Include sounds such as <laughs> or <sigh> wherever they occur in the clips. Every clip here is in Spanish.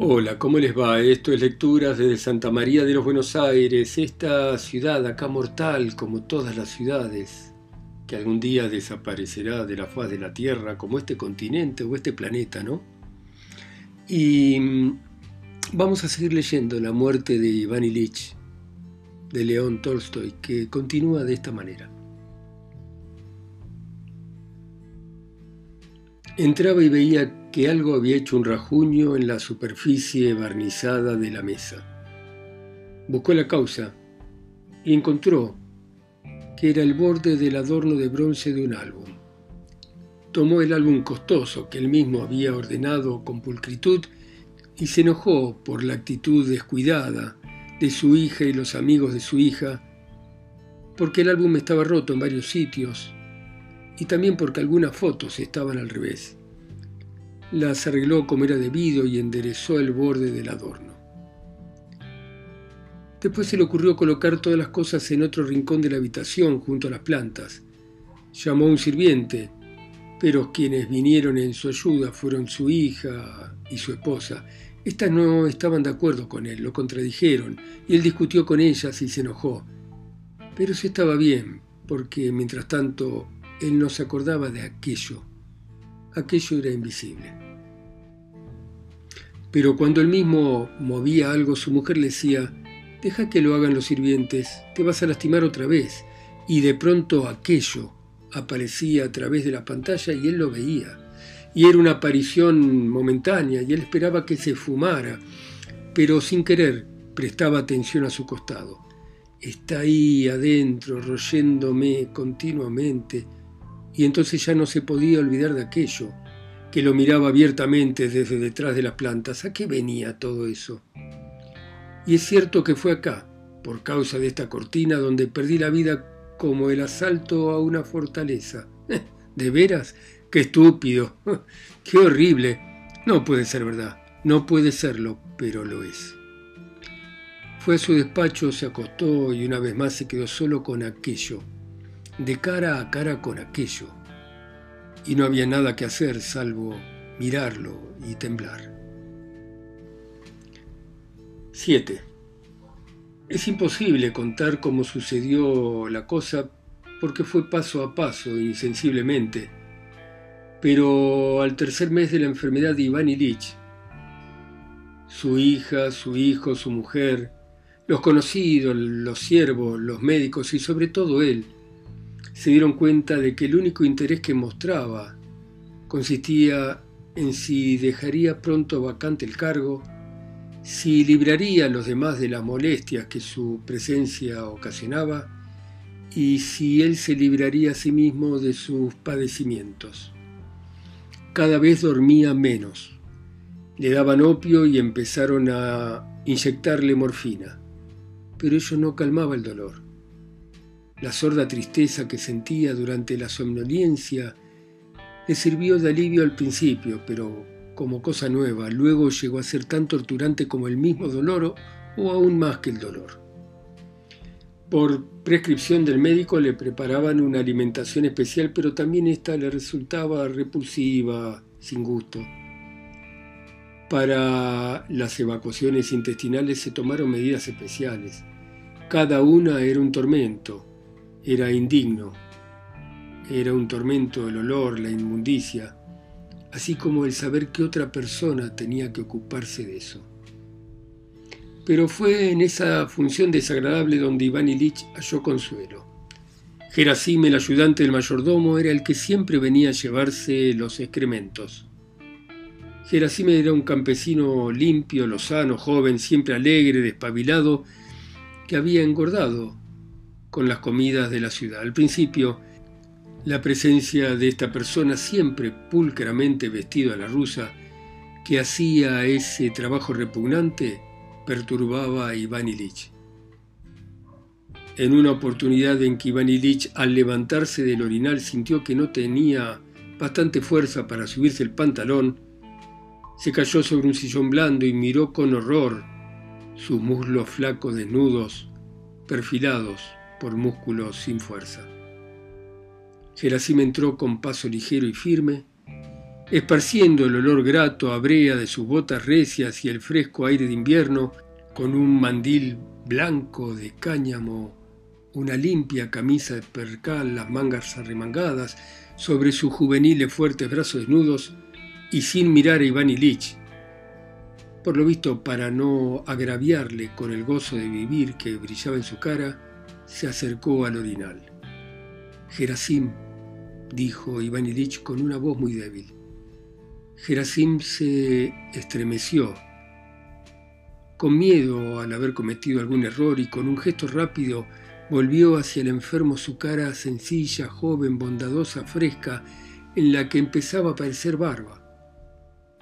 Hola, ¿cómo les va? Esto es Lecturas desde Santa María de los Buenos Aires, esta ciudad acá mortal como todas las ciudades, que algún día desaparecerá de la faz de la Tierra como este continente o este planeta, ¿no? Y mm, vamos a seguir leyendo La muerte de Iván Ilich, de León Tolstoy, que continúa de esta manera. Entraba y veía que algo había hecho un rajuño en la superficie barnizada de la mesa. Buscó la causa y encontró que era el borde del adorno de bronce de un álbum. Tomó el álbum costoso que él mismo había ordenado con pulcritud y se enojó por la actitud descuidada de su hija y los amigos de su hija, porque el álbum estaba roto en varios sitios y también porque algunas fotos estaban al revés. Las arregló como era debido y enderezó el borde del adorno. Después se le ocurrió colocar todas las cosas en otro rincón de la habitación junto a las plantas. Llamó a un sirviente, pero quienes vinieron en su ayuda fueron su hija y su esposa. Estas no estaban de acuerdo con él, lo contradijeron, y él discutió con ellas y se enojó. Pero eso estaba bien, porque mientras tanto él no se acordaba de aquello. Aquello era invisible. Pero cuando él mismo movía algo, su mujer le decía, deja que lo hagan los sirvientes, te vas a lastimar otra vez. Y de pronto aquello aparecía a través de la pantalla y él lo veía. Y era una aparición momentánea y él esperaba que se fumara, pero sin querer prestaba atención a su costado. Está ahí adentro, royéndome continuamente, y entonces ya no se podía olvidar de aquello, que lo miraba abiertamente desde detrás de las plantas. ¿A qué venía todo eso? Y es cierto que fue acá, por causa de esta cortina, donde perdí la vida como el asalto a una fortaleza. ¿De veras? ¡Qué estúpido! <laughs> ¡Qué horrible! No puede ser verdad. No puede serlo, pero lo es. Fue a su despacho, se acostó y una vez más se quedó solo con aquello de cara a cara con aquello, y no había nada que hacer salvo mirarlo y temblar. 7. Es imposible contar cómo sucedió la cosa porque fue paso a paso, insensiblemente, pero al tercer mes de la enfermedad de Iván Ilich, su hija, su hijo, su mujer, los conocidos, los siervos, los médicos y sobre todo él, se dieron cuenta de que el único interés que mostraba consistía en si dejaría pronto vacante el cargo, si libraría a los demás de las molestias que su presencia ocasionaba y si él se libraría a sí mismo de sus padecimientos. Cada vez dormía menos. Le daban opio y empezaron a inyectarle morfina, pero ello no calmaba el dolor. La sorda tristeza que sentía durante la somnolencia le sirvió de alivio al principio, pero como cosa nueva, luego llegó a ser tan torturante como el mismo dolor o aún más que el dolor. Por prescripción del médico le preparaban una alimentación especial, pero también esta le resultaba repulsiva, sin gusto. Para las evacuaciones intestinales se tomaron medidas especiales. Cada una era un tormento, era indigno. Era un tormento el olor, la inmundicia, así como el saber que otra persona tenía que ocuparse de eso. Pero fue en esa función desagradable donde Iván Ilich halló consuelo. Gerasim, el ayudante del mayordomo, era el que siempre venía a llevarse los excrementos. Gerasim era un campesino limpio, lozano, joven, siempre alegre, despabilado, que había engordado con las comidas de la ciudad. Al principio, la presencia de esta persona siempre pulcramente vestido a la rusa, que hacía ese trabajo repugnante, perturbaba a Iván Ilich. En una oportunidad en que Iván Ilich, al levantarse del orinal, sintió que no tenía bastante fuerza para subirse el pantalón, se cayó sobre un sillón blando y miró con horror sus muslos flacos desnudos, perfilados por músculos sin fuerza. Gerasim entró con paso ligero y firme, esparciendo el olor grato a brea de sus botas recias y el fresco aire de invierno, con un mandil blanco de cáñamo, una limpia camisa de percal, las mangas arremangadas, sobre sus juveniles fuertes brazos desnudos, y sin mirar a Iván Ilich, por lo visto para no agraviarle con el gozo de vivir que brillaba en su cara, se acercó al orinal. Gerasim, dijo Iván Ilich con una voz muy débil. Gerasim se estremeció, con miedo al haber cometido algún error y con un gesto rápido volvió hacia el enfermo su cara sencilla, joven, bondadosa, fresca, en la que empezaba a parecer barba.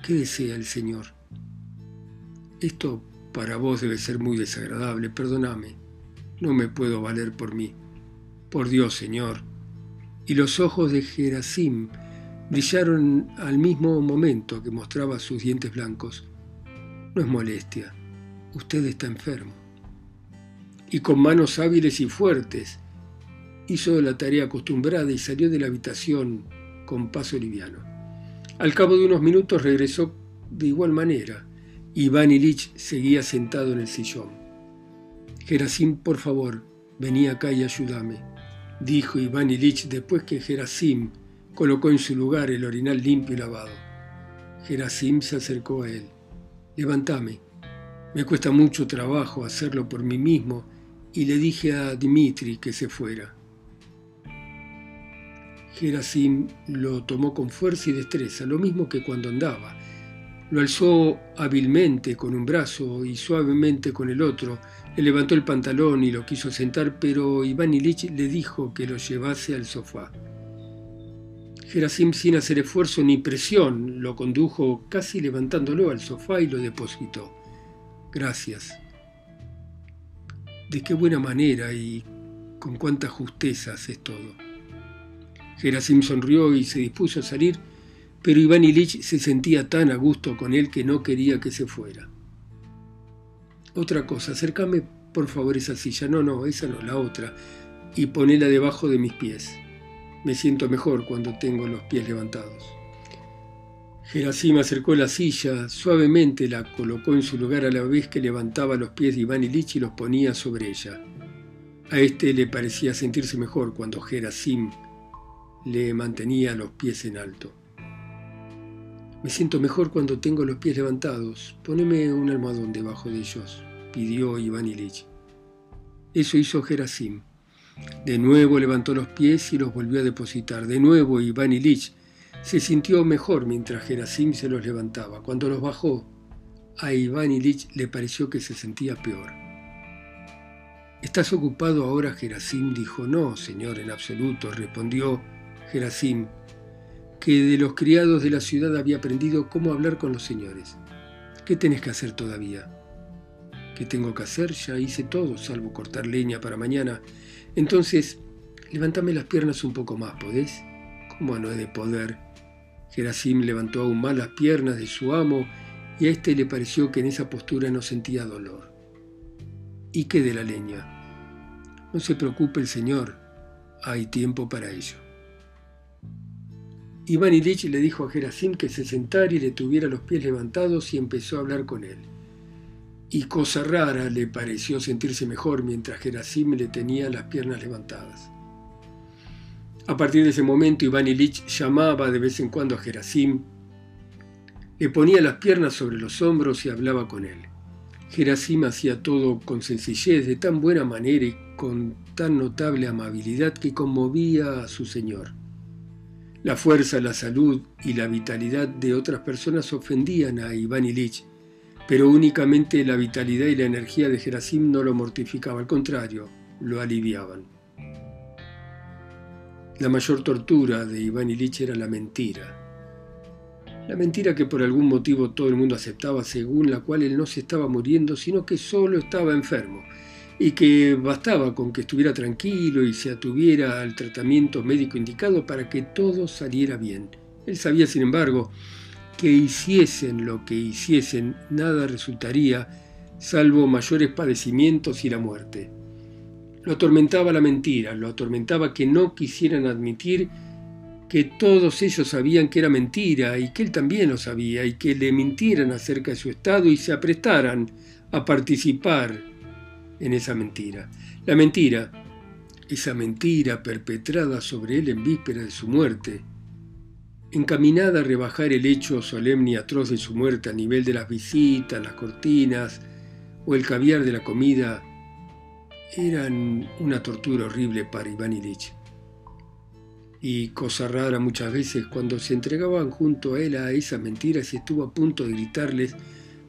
¿Qué desea el Señor? Esto para vos debe ser muy desagradable, perdóname. No me puedo valer por mí. Por Dios, Señor. Y los ojos de Gerasim brillaron al mismo momento que mostraba sus dientes blancos. No es molestia, usted está enfermo. Y con manos hábiles y fuertes hizo la tarea acostumbrada y salió de la habitación con paso liviano. Al cabo de unos minutos regresó de igual manera. Iván Ilich seguía sentado en el sillón. Gerasim, por favor, vení acá y ayúdame, dijo Iván Ilich después que Gerasim colocó en su lugar el orinal limpio y lavado. Gerasim se acercó a él. Levantame. Me cuesta mucho trabajo hacerlo por mí mismo y le dije a Dimitri que se fuera. Gerasim lo tomó con fuerza y destreza, lo mismo que cuando andaba. Lo alzó hábilmente con un brazo y suavemente con el otro, le levantó el pantalón y lo quiso sentar, pero Iván Ilich le dijo que lo llevase al sofá. Gerasim, sin hacer esfuerzo ni presión, lo condujo casi levantándolo al sofá y lo depositó. Gracias. De qué buena manera y con cuánta justeza haces todo. Gerasim sonrió y se dispuso a salir, pero Iván Ilich se sentía tan a gusto con él que no quería que se fuera. Otra cosa, acércame por favor esa silla. No, no, esa no, la otra. Y ponela debajo de mis pies. Me siento mejor cuando tengo los pies levantados. Gerasim acercó la silla, suavemente la colocó en su lugar a la vez que levantaba los pies de Iván Ilich y los ponía sobre ella. A este le parecía sentirse mejor cuando Gerasim le mantenía los pies en alto. Me siento mejor cuando tengo los pies levantados. Poneme un almohadón debajo de ellos, pidió Iván Ilich. Eso hizo Gerasim. De nuevo levantó los pies y los volvió a depositar. De nuevo Iván Ilich se sintió mejor mientras Gerasim se los levantaba. Cuando los bajó, a Iván Ilich le pareció que se sentía peor. ¿Estás ocupado ahora, Gerasim? Dijo, no, señor, en absoluto, respondió Gerasim, que de los criados de la ciudad había aprendido cómo hablar con los señores. ¿Qué tenés que hacer todavía? ¿Qué tengo que hacer? Ya hice todo, salvo cortar leña para mañana entonces, levántame las piernas un poco más, ¿podés? ¿Cómo no he de poder? Gerasim levantó aún más las piernas de su amo y a éste le pareció que en esa postura no sentía dolor. ¿Y qué de la leña? No se preocupe el señor, hay tiempo para ello. Iván Ilich le dijo a Gerasim que se sentara y le tuviera los pies levantados y empezó a hablar con él y cosa rara le pareció sentirse mejor mientras Gerasim le tenía las piernas levantadas. A partir de ese momento Iván Ilich llamaba de vez en cuando a Gerasim, le ponía las piernas sobre los hombros y hablaba con él. Gerasim hacía todo con sencillez, de tan buena manera y con tan notable amabilidad que conmovía a su señor. La fuerza, la salud y la vitalidad de otras personas ofendían a Iván Ilich, pero únicamente la vitalidad y la energía de Gerasim no lo mortificaba, al contrario, lo aliviaban. La mayor tortura de Iván Ilich era la mentira. La mentira que por algún motivo todo el mundo aceptaba, según la cual él no se estaba muriendo, sino que solo estaba enfermo, y que bastaba con que estuviera tranquilo y se atuviera al tratamiento médico indicado para que todo saliera bien. Él sabía, sin embargo, que hiciesen lo que hiciesen, nada resultaría salvo mayores padecimientos y la muerte. Lo atormentaba la mentira, lo atormentaba que no quisieran admitir que todos ellos sabían que era mentira y que él también lo sabía y que le mintieran acerca de su estado y se aprestaran a participar en esa mentira. La mentira, esa mentira perpetrada sobre él en víspera de su muerte, encaminada a rebajar el hecho solemne y atroz de su muerte a nivel de las visitas, las cortinas o el caviar de la comida, eran una tortura horrible para Iván Ilich. Y cosa rara muchas veces, cuando se entregaban junto a él a esas mentiras, estuvo a punto de gritarles,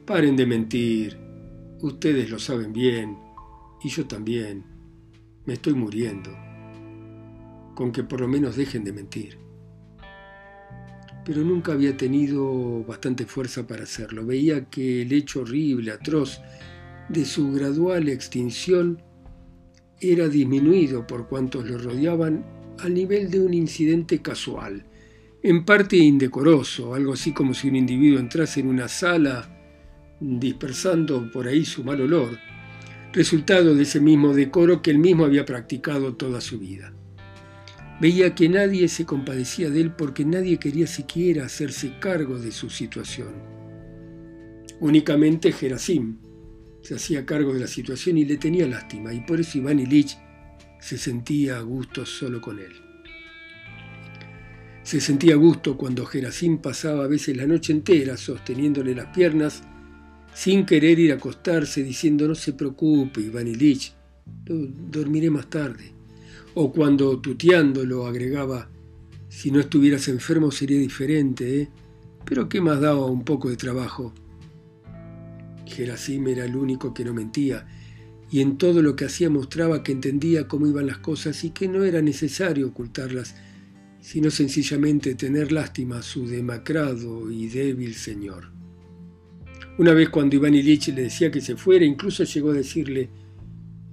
paren de mentir, ustedes lo saben bien, y yo también, me estoy muriendo, con que por lo menos dejen de mentir pero nunca había tenido bastante fuerza para hacerlo. Veía que el hecho horrible, atroz, de su gradual extinción era disminuido por cuantos lo rodeaban al nivel de un incidente casual, en parte indecoroso, algo así como si un individuo entrase en una sala dispersando por ahí su mal olor, resultado de ese mismo decoro que él mismo había practicado toda su vida. Veía que nadie se compadecía de él porque nadie quería siquiera hacerse cargo de su situación. Únicamente Gerasim se hacía cargo de la situación y le tenía lástima, y por eso Iván Ilich se sentía a gusto solo con él. Se sentía a gusto cuando Gerasim pasaba a veces la noche entera sosteniéndole las piernas sin querer ir a acostarse, diciendo no se preocupe, Iván Ilich, dormiré más tarde o cuando tuteándolo agregaba, si no estuvieras enfermo sería diferente, ¿eh? Pero ¿qué más daba un poco de trabajo? Gerasim era el único que no mentía, y en todo lo que hacía mostraba que entendía cómo iban las cosas y que no era necesario ocultarlas, sino sencillamente tener lástima a su demacrado y débil señor. Una vez cuando Iván Ilich le decía que se fuera, incluso llegó a decirle,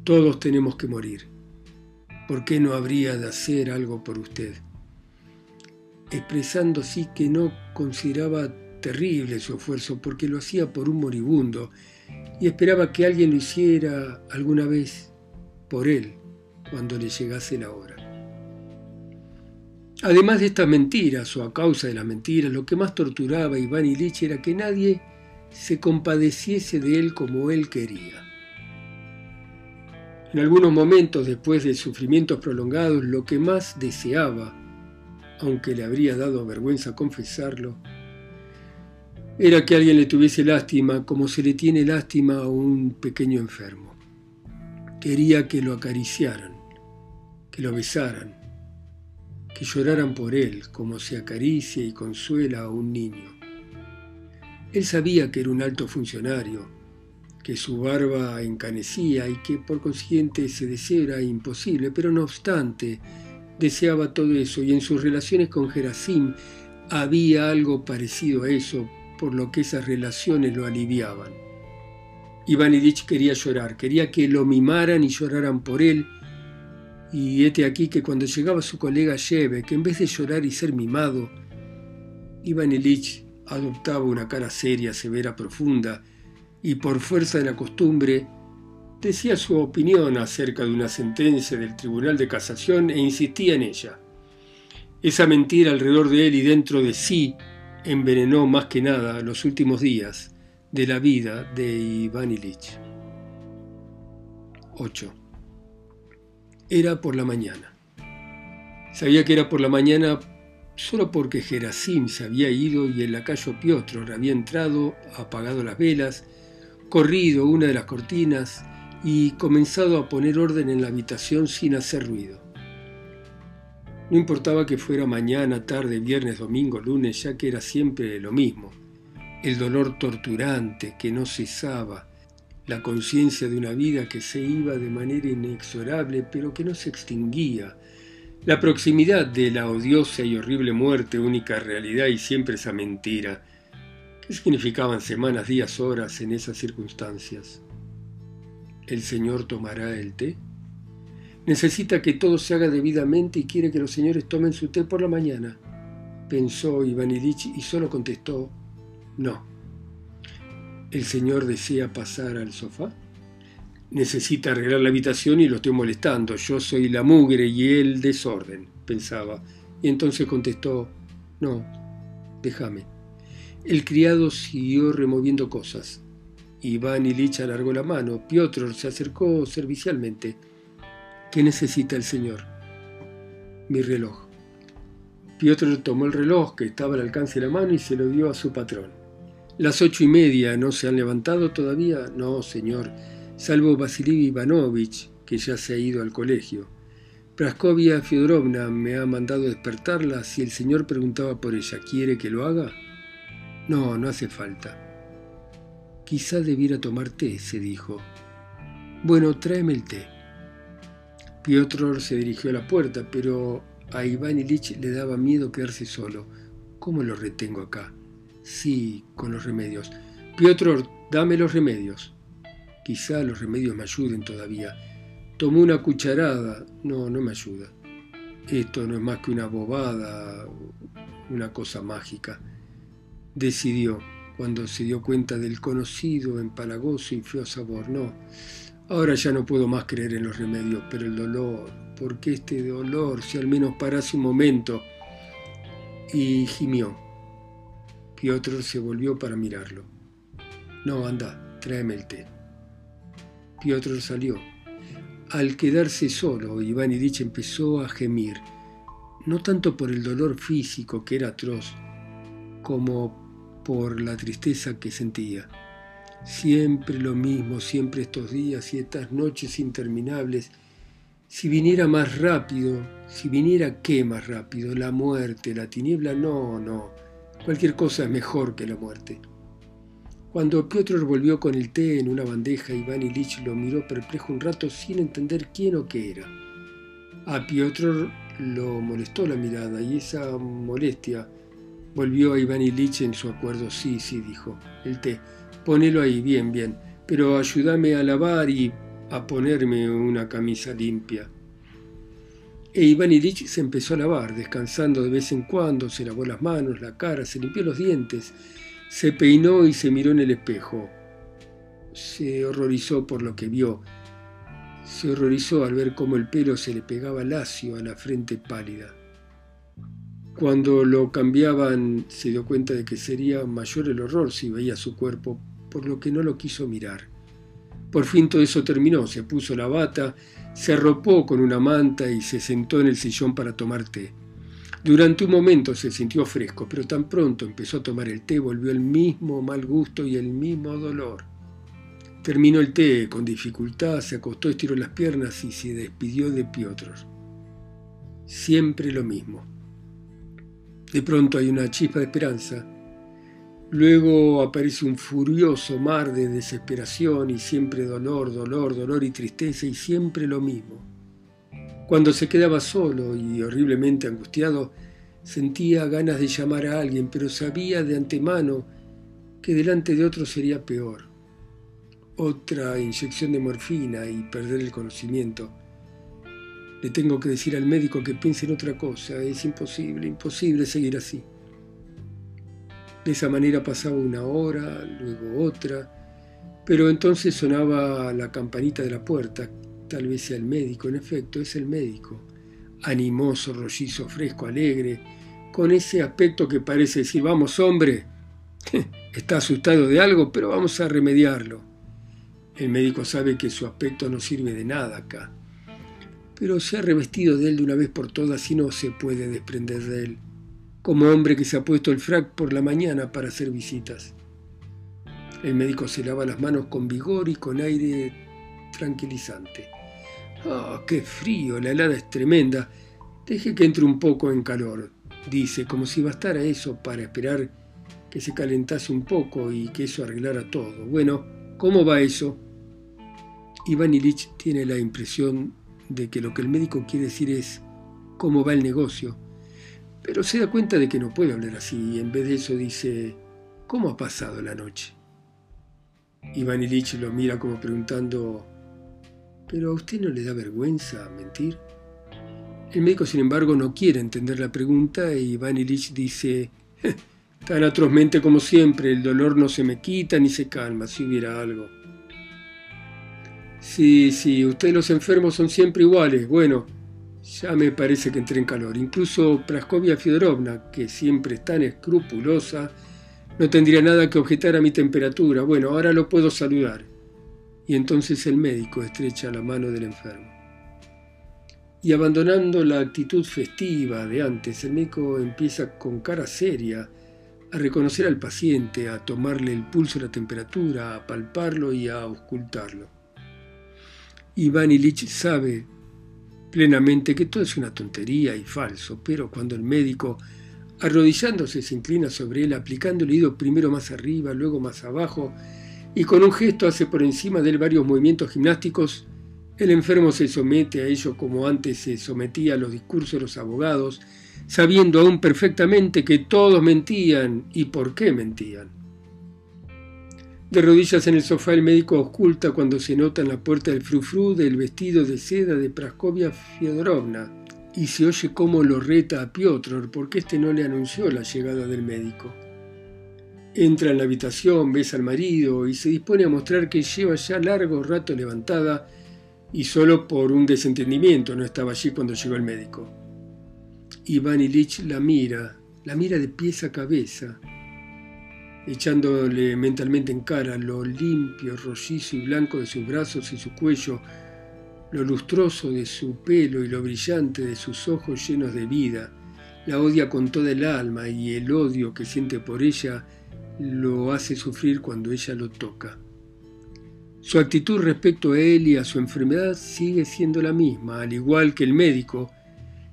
todos tenemos que morir. ¿Por qué no habría de hacer algo por usted? Expresando sí que no consideraba terrible su esfuerzo porque lo hacía por un moribundo y esperaba que alguien lo hiciera alguna vez por él cuando le llegase la hora. Además de estas mentiras o a causa de las mentiras, lo que más torturaba a Iván Ilich era que nadie se compadeciese de él como él quería. En algunos momentos, después de sufrimientos prolongados, lo que más deseaba, aunque le habría dado vergüenza confesarlo, era que alguien le tuviese lástima como se le tiene lástima a un pequeño enfermo. Quería que lo acariciaran, que lo besaran, que lloraran por él como se acaricia y consuela a un niño. Él sabía que era un alto funcionario, que su barba encanecía y que por consiguiente ese deseo era imposible, pero no obstante deseaba todo eso y en sus relaciones con Gerasim había algo parecido a eso, por lo que esas relaciones lo aliviaban. Iván Ilich quería llorar, quería que lo mimaran y lloraran por él, y hete aquí que cuando llegaba su colega Yeve, que en vez de llorar y ser mimado, Iván Ilich adoptaba una cara seria, severa, profunda, y por fuerza de la costumbre decía su opinión acerca de una sentencia del Tribunal de Casación e insistía en ella. Esa mentira alrededor de él y dentro de sí envenenó más que nada los últimos días de la vida de Iván Ilich. 8. Era por la mañana. Sabía que era por la mañana solo porque Gerasim se había ido y el lacayo Piotr había entrado, apagado las velas corrido una de las cortinas y comenzado a poner orden en la habitación sin hacer ruido. No importaba que fuera mañana, tarde, viernes, domingo, lunes, ya que era siempre lo mismo. El dolor torturante que no cesaba, la conciencia de una vida que se iba de manera inexorable pero que no se extinguía, la proximidad de la odiosa y horrible muerte, única realidad y siempre esa mentira, ¿Qué significaban semanas, días, horas en esas circunstancias? ¿El Señor tomará el té? Necesita que todo se haga debidamente y quiere que los señores tomen su té por la mañana. Pensó Iván Ilich y solo contestó, no. ¿El señor desea pasar al sofá? Necesita arreglar la habitación y lo estoy molestando. Yo soy la mugre y el desorden, pensaba, y entonces contestó, no, déjame. El criado siguió removiendo cosas. Iván Ilich alargó la mano. Piotr se acercó servicialmente. ¿Qué necesita el señor? Mi reloj. Piotr tomó el reloj que estaba al alcance de la mano y se lo dio a su patrón. Las ocho y media no se han levantado todavía. No, señor, salvo Vasily Ivanovich, que ya se ha ido al colegio. Praskovia Fyodorovna me ha mandado despertarla si el señor preguntaba por ella. ¿Quiere que lo haga? No, no hace falta. Quizá debiera tomar té, se dijo. Bueno, tráeme el té. Piotr se dirigió a la puerta, pero a Iván Ilich le daba miedo quedarse solo. ¿Cómo lo retengo acá? Sí, con los remedios. Piotr, dame los remedios. Quizá los remedios me ayuden todavía. Tomó una cucharada. No, no me ayuda. Esto no es más que una bobada, una cosa mágica. Decidió, cuando se dio cuenta del conocido, empalagoso y feo sabor. No, ahora ya no puedo más creer en los remedios, pero el dolor, porque este dolor, si al menos parase un momento. Y gimió. Piotr se volvió para mirarlo. No, anda, tráeme el té. Piotr salió. Al quedarse solo, Iván Ilich empezó a gemir, no tanto por el dolor físico que era atroz, como por la tristeza que sentía. Siempre lo mismo, siempre estos días y estas noches interminables. Si viniera más rápido, si viniera qué más rápido, la muerte, la tiniebla, no, no. Cualquier cosa es mejor que la muerte. Cuando Piotr volvió con el té en una bandeja, Iván Ilich lo miró perplejo un rato sin entender quién o qué era. A Piotr lo molestó la mirada y esa molestia volvió a Iván Ilich en su acuerdo. Sí, sí, dijo, el té. Ponelo ahí, bien, bien, pero ayúdame a lavar y a ponerme una camisa limpia. E Iván Ilich se empezó a lavar, descansando de vez en cuando, se lavó las manos, la cara, se limpió los dientes se peinó y se miró en el espejo. Se horrorizó por lo que vio. Se horrorizó al ver cómo el pelo se le pegaba lacio a la frente pálida. Cuando lo cambiaban se dio cuenta de que sería mayor el horror si veía su cuerpo, por lo que no lo quiso mirar. Por fin todo eso terminó, se puso la bata, se arropó con una manta y se sentó en el sillón para tomar té. Durante un momento se sintió fresco, pero tan pronto empezó a tomar el té volvió el mismo mal gusto y el mismo dolor. Terminó el té con dificultad, se acostó, estiró las piernas y se despidió de Piotr. Siempre lo mismo. De pronto hay una chispa de esperanza. Luego aparece un furioso mar de desesperación y siempre dolor, dolor, dolor y tristeza y siempre lo mismo. Cuando se quedaba solo y horriblemente angustiado, sentía ganas de llamar a alguien, pero sabía de antemano que delante de otro sería peor. Otra inyección de morfina y perder el conocimiento. Le tengo que decir al médico que piense en otra cosa. Es imposible, imposible seguir así. De esa manera pasaba una hora, luego otra, pero entonces sonaba la campanita de la puerta, Tal vez sea el médico, en efecto, es el médico. Animoso, rollizo, fresco, alegre, con ese aspecto que parece decir, vamos hombre, <laughs> está asustado de algo, pero vamos a remediarlo. El médico sabe que su aspecto no sirve de nada acá, pero se ha revestido de él de una vez por todas y no se puede desprender de él, como hombre que se ha puesto el frac por la mañana para hacer visitas. El médico se lava las manos con vigor y con aire tranquilizante. ¡Ah, qué frío! La helada es tremenda. Deje que entre un poco en calor, dice, como si bastara eso para esperar que se calentase un poco y que eso arreglara todo. Bueno, ¿cómo va eso? Iván Ilich tiene la impresión de que lo que el médico quiere decir es cómo va el negocio, pero se da cuenta de que no puede hablar así y en vez de eso dice, ¿cómo ha pasado la noche? Iván Ilich lo mira como preguntando, ¿Pero a usted no le da vergüenza mentir? El médico, sin embargo, no quiere entender la pregunta y Iván Ilich dice, tan atrozmente como siempre, el dolor no se me quita ni se calma, si hubiera algo. Sí, sí, ustedes los enfermos son siempre iguales. Bueno, Ya me parece que entré en calor. Incluso Praskovia Fiodorovna, que siempre es tan escrupulosa, no tendría nada que objetar a mi temperatura. Bueno, ahora lo puedo saludar. Y entonces el médico estrecha la mano del enfermo. Y abandonando la actitud festiva de antes, el médico empieza con cara seria a reconocer al paciente, a tomarle el pulso, la temperatura, a palparlo y a auscultarlo. Iván Ilich sabe plenamente que todo es una tontería y falso, pero cuando el médico, arrodillándose, se inclina sobre él, aplicando el oído primero más arriba, luego más abajo, y con un gesto hace por encima de él varios movimientos gimnásticos, el enfermo se somete a ello como antes se sometía a los discursos de los abogados, sabiendo aún perfectamente que todos mentían y por qué mentían. De rodillas en el sofá el médico oculta cuando se nota en la puerta el frufru del vestido de seda de Praskovia Fiodorovna y se oye cómo lo reta a Piotr porque éste no le anunció la llegada del médico. Entra en la habitación, besa al marido y se dispone a mostrar que lleva ya largo rato levantada y solo por un desentendimiento no estaba allí cuando llegó el médico. Iván Ilich la mira, la mira de pies a cabeza, echándole mentalmente en cara lo limpio, rollizo y blanco de sus brazos y su cuello, lo lustroso de su pelo y lo brillante de sus ojos llenos de vida. La odia con toda el alma y el odio que siente por ella lo hace sufrir cuando ella lo toca. Su actitud respecto a él y a su enfermedad sigue siendo la misma, al igual que el médico,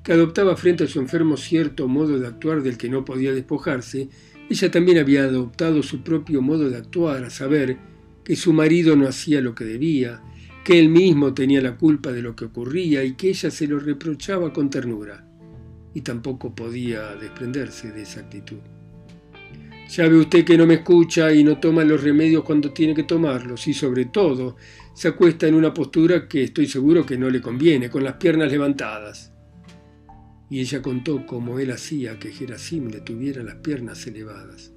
que adoptaba frente a su enfermo cierto modo de actuar del que no podía despojarse, ella también había adoptado su propio modo de actuar, a saber, que su marido no hacía lo que debía, que él mismo tenía la culpa de lo que ocurría y que ella se lo reprochaba con ternura, y tampoco podía desprenderse de esa actitud. Ya ve usted que no me escucha y no toma los remedios cuando tiene que tomarlos, y sobre todo se acuesta en una postura que estoy seguro que no le conviene, con las piernas levantadas y ella contó cómo él hacía que Gerasim le tuviera las piernas elevadas.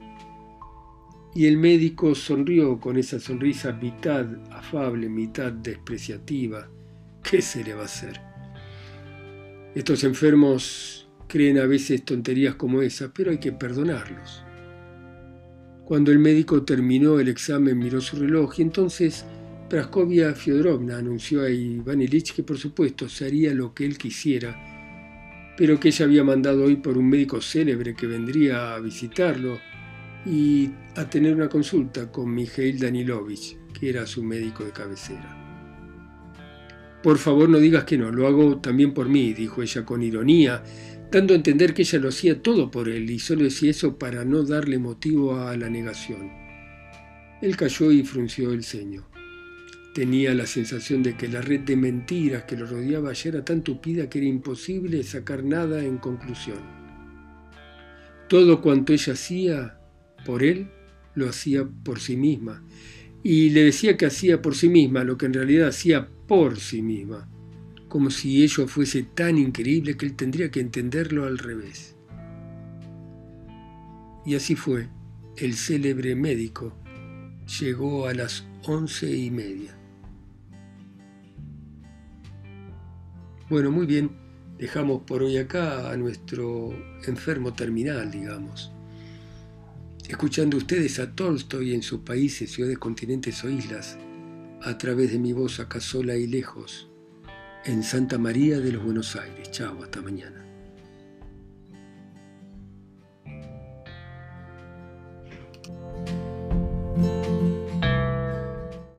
Y el médico sonrió con esa sonrisa mitad afable, mitad despreciativa. ¿Qué se le va a hacer? Estos enfermos creen a veces tonterías como esas, pero hay que perdonarlos. Cuando el médico terminó el examen miró su reloj y entonces Praskovia Fiodorovna anunció a Iván Ilich que por supuesto se haría lo que él quisiera pero que ella había mandado hoy por un médico célebre que vendría a visitarlo y a tener una consulta con Mijail Danilovich, que era su médico de cabecera. Por favor no digas que no, lo hago también por mí, dijo ella con ironía, dando a entender que ella lo hacía todo por él y solo decía eso para no darle motivo a la negación. Él cayó y frunció el ceño. Tenía la sensación de que la red de mentiras que lo rodeaba ya era tan tupida que era imposible sacar nada en conclusión. Todo cuanto ella hacía por él, lo hacía por sí misma. Y le decía que hacía por sí misma lo que en realidad hacía por sí misma, como si ello fuese tan increíble que él tendría que entenderlo al revés. Y así fue. El célebre médico llegó a las once y media. Bueno, muy bien, dejamos por hoy acá a nuestro enfermo terminal, digamos. Escuchando ustedes a Tolstoy en sus países, ciudades, continentes o islas, a través de mi voz acá sola y lejos, en Santa María de los Buenos Aires. Chao, hasta mañana.